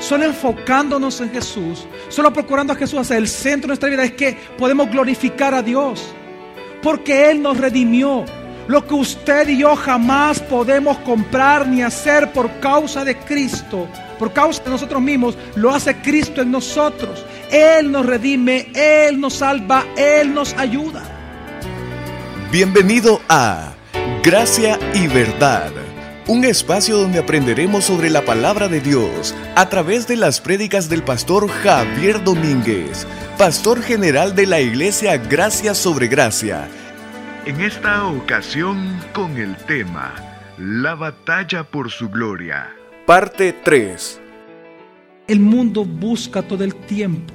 solo enfocándonos en Jesús, solo procurando a Jesús hacer el centro de nuestra vida, es que podemos glorificar a Dios. Porque Él nos redimió. Lo que usted y yo jamás podemos comprar ni hacer por causa de Cristo, por causa de nosotros mismos, lo hace Cristo en nosotros. Él nos redime, Él nos salva, Él nos ayuda. Bienvenido a Gracia y Verdad, un espacio donde aprenderemos sobre la palabra de Dios a través de las prédicas del pastor Javier Domínguez, pastor general de la iglesia Gracia sobre Gracia. En esta ocasión con el tema La batalla por su gloria. Parte 3. El mundo busca todo el tiempo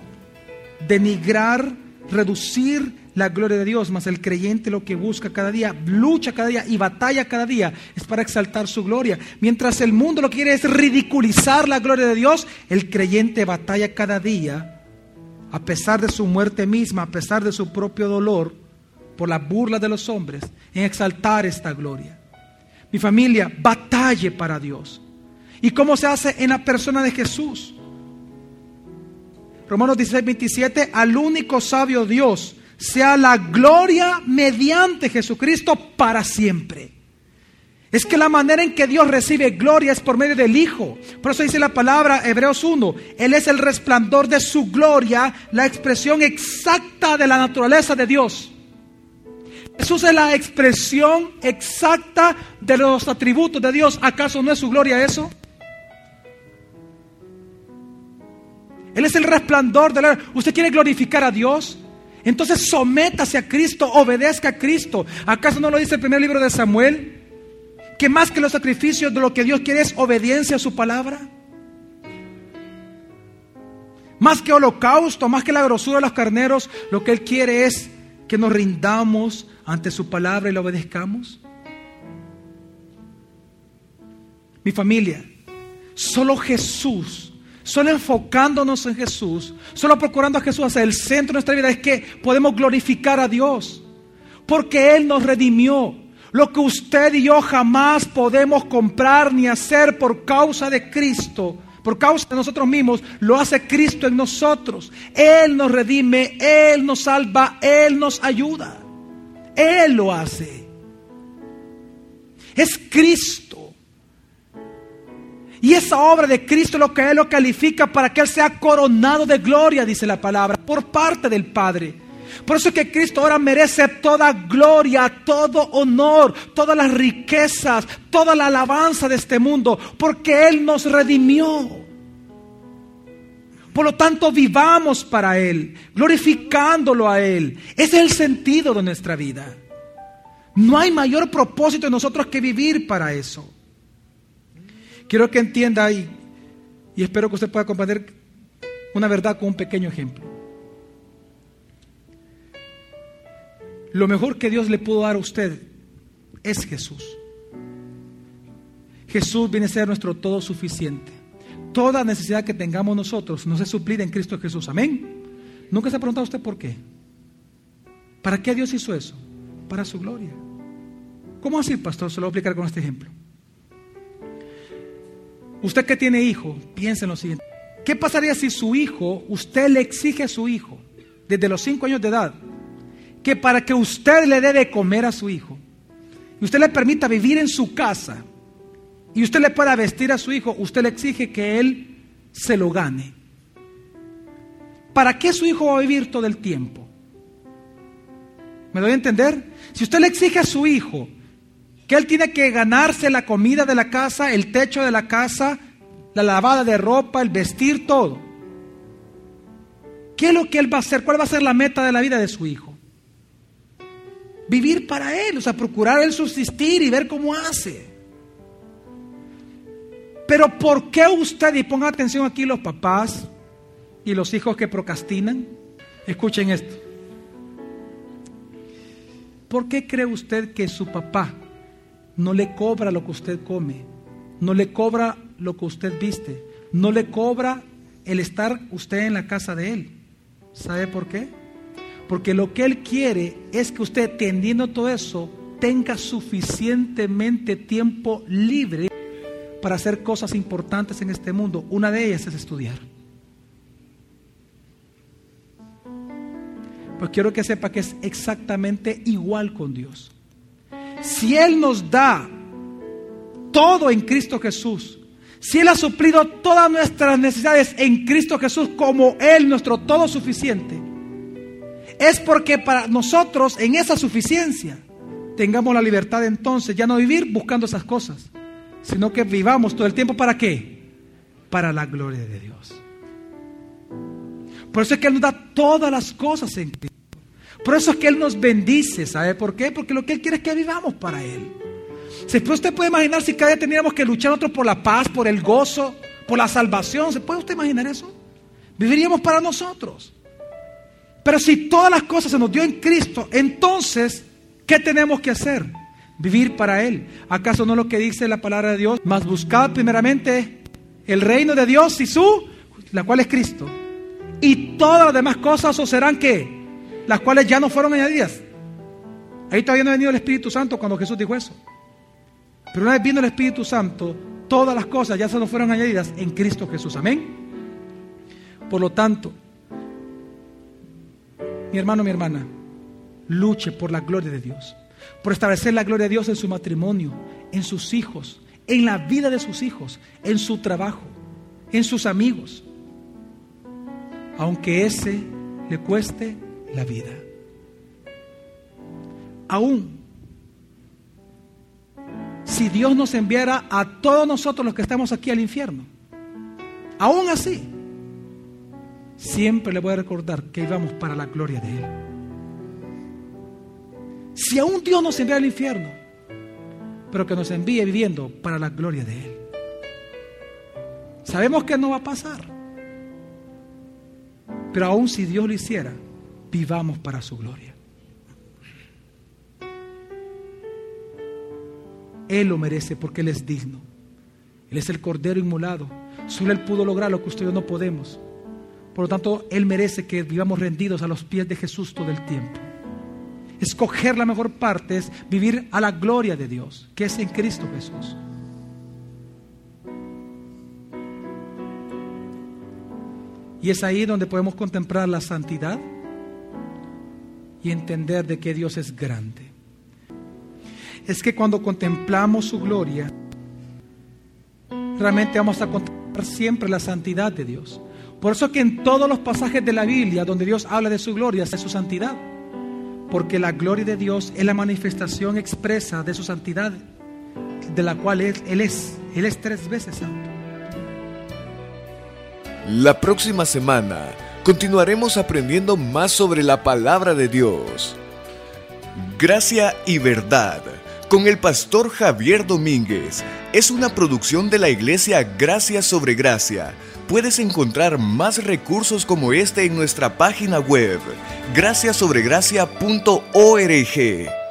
denigrar, reducir la gloria de Dios, mas el creyente lo que busca cada día, lucha cada día y batalla cada día es para exaltar su gloria. Mientras el mundo lo que quiere es ridiculizar la gloria de Dios, el creyente batalla cada día, a pesar de su muerte misma, a pesar de su propio dolor, por la burla de los hombres, en exaltar esta gloria. Mi familia, batalle para Dios. ¿Y cómo se hace en la persona de Jesús? Romanos 16, 27, al único sabio Dios sea la gloria mediante Jesucristo para siempre. Es que la manera en que Dios recibe gloria es por medio del Hijo. Por eso dice la palabra Hebreos 1, Él es el resplandor de su gloria, la expresión exacta de la naturaleza de Dios. Jesús es la expresión exacta de los atributos de Dios. ¿Acaso no es su gloria eso? Él es el resplandor de la... ¿Usted quiere glorificar a Dios? Entonces sométase a Cristo, obedezca a Cristo. ¿Acaso no lo dice el primer libro de Samuel? Que más que los sacrificios de lo que Dios quiere es obediencia a su palabra. Más que holocausto, más que la grosura de los carneros, lo que Él quiere es que nos rindamos ante su palabra y lo obedezcamos. Mi familia, solo Jesús Solo enfocándonos en Jesús, solo procurando a Jesús hacer el centro de nuestra vida es que podemos glorificar a Dios. Porque Él nos redimió. Lo que usted y yo jamás podemos comprar ni hacer por causa de Cristo, por causa de nosotros mismos, lo hace Cristo en nosotros. Él nos redime, Él nos salva, Él nos ayuda. Él lo hace. Es Cristo. Y esa obra de Cristo lo que Él lo califica para que Él sea coronado de gloria, dice la palabra, por parte del Padre. Por eso es que Cristo ahora merece toda gloria, todo honor, todas las riquezas, toda la alabanza de este mundo, porque Él nos redimió. Por lo tanto, vivamos para Él, glorificándolo a Él. Ese es el sentido de nuestra vida. No hay mayor propósito en nosotros que vivir para eso. Quiero que entienda ahí, y espero que usted pueda comprender una verdad con un pequeño ejemplo. Lo mejor que Dios le pudo dar a usted es Jesús. Jesús viene a ser nuestro todo suficiente. Toda necesidad que tengamos nosotros nos es suplida en Cristo Jesús. Amén. ¿Nunca se ha preguntado usted por qué? ¿Para qué Dios hizo eso? Para su gloria. ¿Cómo así, pastor? Se lo voy a explicar con este ejemplo. Usted que tiene hijo, piensa en lo siguiente. ¿Qué pasaría si su hijo, usted le exige a su hijo, desde los cinco años de edad, que para que usted le dé de comer a su hijo, y usted le permita vivir en su casa, y usted le pueda vestir a su hijo, usted le exige que él se lo gane? ¿Para qué su hijo va a vivir todo el tiempo? ¿Me doy a entender? Si usted le exige a su hijo que él tiene que ganarse la comida de la casa, el techo de la casa, la lavada de ropa, el vestir, todo. ¿Qué es lo que él va a hacer? ¿Cuál va a ser la meta de la vida de su hijo? Vivir para él, o sea, procurar él subsistir y ver cómo hace. Pero ¿por qué usted, y ponga atención aquí los papás y los hijos que procrastinan? Escuchen esto. ¿Por qué cree usted que su papá no le cobra lo que usted come, no le cobra lo que usted viste, no le cobra el estar usted en la casa de él. ¿Sabe por qué? Porque lo que él quiere es que usted, tendiendo todo eso, tenga suficientemente tiempo libre para hacer cosas importantes en este mundo. Una de ellas es estudiar. Pues quiero que sepa que es exactamente igual con Dios. Si Él nos da todo en Cristo Jesús, si Él ha suplido todas nuestras necesidades en Cristo Jesús como Él, nuestro todo suficiente, es porque para nosotros en esa suficiencia tengamos la libertad entonces ya no vivir buscando esas cosas, sino que vivamos todo el tiempo para qué? Para la gloria de Dios. Por eso es que Él nos da todas las cosas en Cristo. Por eso es que Él nos bendice, ¿sabe por qué? Porque lo que Él quiere es que vivamos para Él. Si usted puede imaginar si cada día tendríamos que luchar nosotros por la paz, por el gozo, por la salvación, ¿se puede usted imaginar eso? Viviríamos para nosotros. Pero si todas las cosas se nos dio en Cristo, entonces, ¿qué tenemos que hacer? Vivir para Él. ¿Acaso no es lo que dice la palabra de Dios? Más buscad primeramente el reino de Dios y su, la cual es Cristo. Y todas las demás cosas os serán que, las cuales ya no fueron añadidas. Ahí todavía no ha venido el Espíritu Santo cuando Jesús dijo eso. Pero una vez vino el Espíritu Santo, todas las cosas ya se nos fueron añadidas en Cristo Jesús. Amén. Por lo tanto, mi hermano, mi hermana, luche por la gloria de Dios, por establecer la gloria de Dios en su matrimonio, en sus hijos, en la vida de sus hijos, en su trabajo, en sus amigos, aunque ese le cueste la vida. Aún si Dios nos enviara a todos nosotros los que estamos aquí al infierno, aún así, siempre le voy a recordar que íbamos para la gloria de Él. Si aún Dios nos envía al infierno, pero que nos envíe viviendo para la gloria de Él. Sabemos que no va a pasar. Pero aún si Dios lo hiciera, vivamos para su gloria. Él lo merece porque Él es digno. Él es el Cordero inmolado. Solo Él pudo lograr lo que usted y yo no podemos. Por lo tanto, Él merece que vivamos rendidos a los pies de Jesús todo el tiempo. Escoger la mejor parte es vivir a la gloria de Dios, que es en Cristo Jesús. Y es ahí donde podemos contemplar la santidad y entender de que Dios es grande. Es que cuando contemplamos su gloria, realmente vamos a contemplar siempre la santidad de Dios. Por eso que en todos los pasajes de la Biblia donde Dios habla de su gloria, es su santidad. Porque la gloria de Dios es la manifestación expresa de su santidad, de la cual Él, él es. Él es tres veces santo. La próxima semana continuaremos aprendiendo más sobre la palabra de Dios. Gracia y verdad con el pastor Javier Domínguez es una producción de la iglesia Gracia sobre Gracia. Puedes encontrar más recursos como este en nuestra página web, graciasobregracia.org.